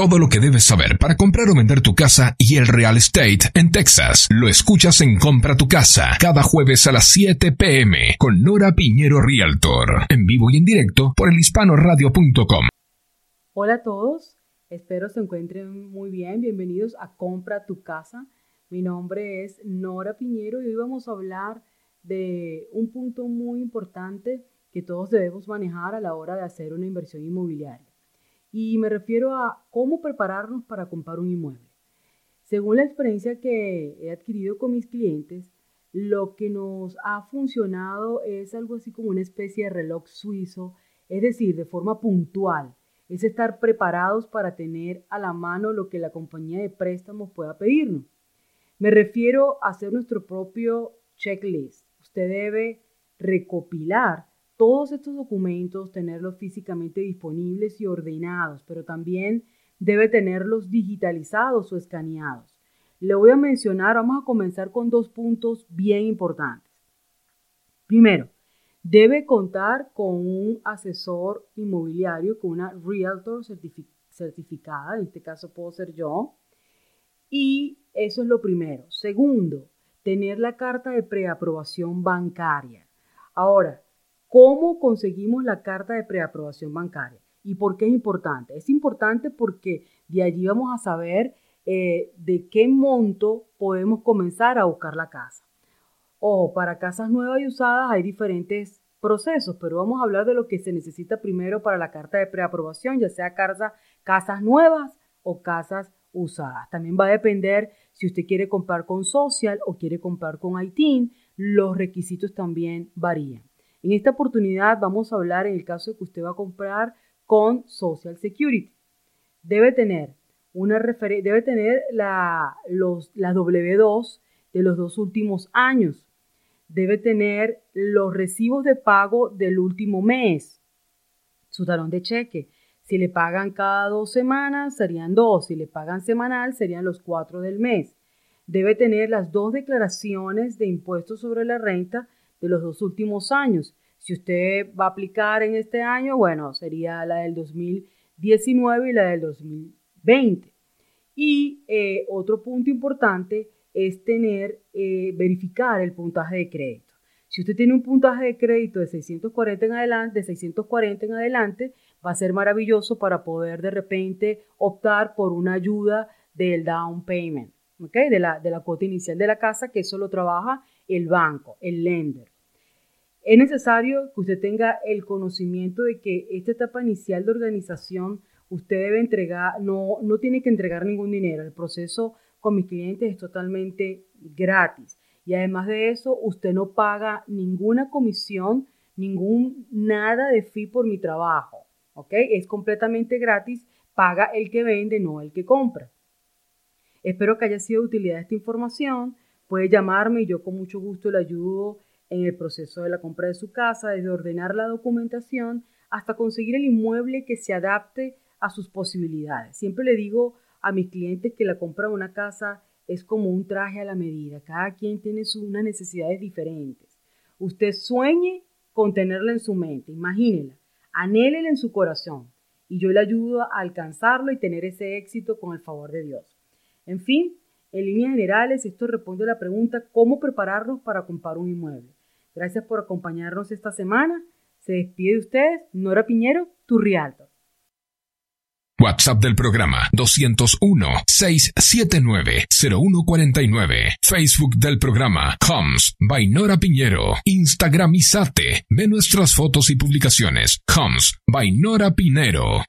Todo lo que debes saber para comprar o vender tu casa y el real estate en Texas. Lo escuchas en Compra tu casa cada jueves a las 7 pm con Nora Piñero Realtor. En vivo y en directo por elhispanoradio.com. Hola a todos, espero se encuentren muy bien. Bienvenidos a Compra tu casa. Mi nombre es Nora Piñero y hoy vamos a hablar de un punto muy importante que todos debemos manejar a la hora de hacer una inversión inmobiliaria. Y me refiero a cómo prepararnos para comprar un inmueble. Según la experiencia que he adquirido con mis clientes, lo que nos ha funcionado es algo así como una especie de reloj suizo, es decir, de forma puntual. Es estar preparados para tener a la mano lo que la compañía de préstamos pueda pedirnos. Me refiero a hacer nuestro propio checklist. Usted debe recopilar todos estos documentos, tenerlos físicamente disponibles y ordenados, pero también debe tenerlos digitalizados o escaneados. Le voy a mencionar, vamos a comenzar con dos puntos bien importantes. Primero, debe contar con un asesor inmobiliario, con una realtor certificada, en este caso puedo ser yo. Y eso es lo primero. Segundo, tener la carta de preaprobación bancaria. Ahora, ¿Cómo conseguimos la carta de preaprobación bancaria? ¿Y por qué es importante? Es importante porque de allí vamos a saber eh, de qué monto podemos comenzar a buscar la casa. O para casas nuevas y usadas hay diferentes procesos, pero vamos a hablar de lo que se necesita primero para la carta de preaprobación, ya sea casa, casas nuevas o casas usadas. También va a depender si usted quiere comprar con Social o quiere comprar con ITIN, los requisitos también varían. En esta oportunidad vamos a hablar en el caso de que usted va a comprar con Social Security. Debe tener una debe tener la, los, la W2 de los dos últimos años. Debe tener los recibos de pago del último mes. Su talón de cheque. Si le pagan cada dos semanas, serían dos. Si le pagan semanal, serían los cuatro del mes. Debe tener las dos declaraciones de impuestos sobre la renta de los dos últimos años. Si usted va a aplicar en este año, bueno, sería la del 2019 y la del 2020. Y eh, otro punto importante es tener, eh, verificar el puntaje de crédito. Si usted tiene un puntaje de crédito de 640 en adelante, de 640 en adelante, va a ser maravilloso para poder de repente optar por una ayuda del down payment, de, la, de la cuota inicial de la casa, que eso lo trabaja el banco, el lender. Es necesario que usted tenga el conocimiento de que esta etapa inicial de organización usted debe entregar, no, no tiene que entregar ningún dinero. El proceso con mis clientes es totalmente gratis. Y además de eso, usted no paga ninguna comisión, ningún nada de fee por mi trabajo. ¿Ok? Es completamente gratis. Paga el que vende, no el que compra. Espero que haya sido de utilidad esta información. Puede llamarme y yo con mucho gusto le ayudo en el proceso de la compra de su casa, desde ordenar la documentación hasta conseguir el inmueble que se adapte a sus posibilidades. Siempre le digo a mis clientes que la compra de una casa es como un traje a la medida. Cada quien tiene sus, unas necesidades diferentes. Usted sueñe con tenerla en su mente, imagínela, anhélela en su corazón y yo le ayudo a alcanzarlo y tener ese éxito con el favor de Dios. En fin, en líneas generales, esto responde a la pregunta cómo prepararnos para comprar un inmueble. Gracias por acompañarnos esta semana. Se despide de ustedes, Nora Piñero, tu. WhatsApp del programa 201-679-0149. Facebook del programa Coms by Nora Piñero. Instagramizate. Ve nuestras fotos y publicaciones. Coms by Nora Pinero.